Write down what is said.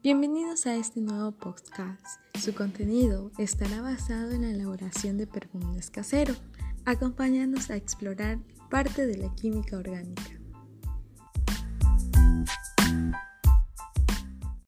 Bienvenidos a este nuevo podcast. Su contenido estará basado en la elaboración de perfumes caseros, acompañándonos a explorar parte de la química orgánica.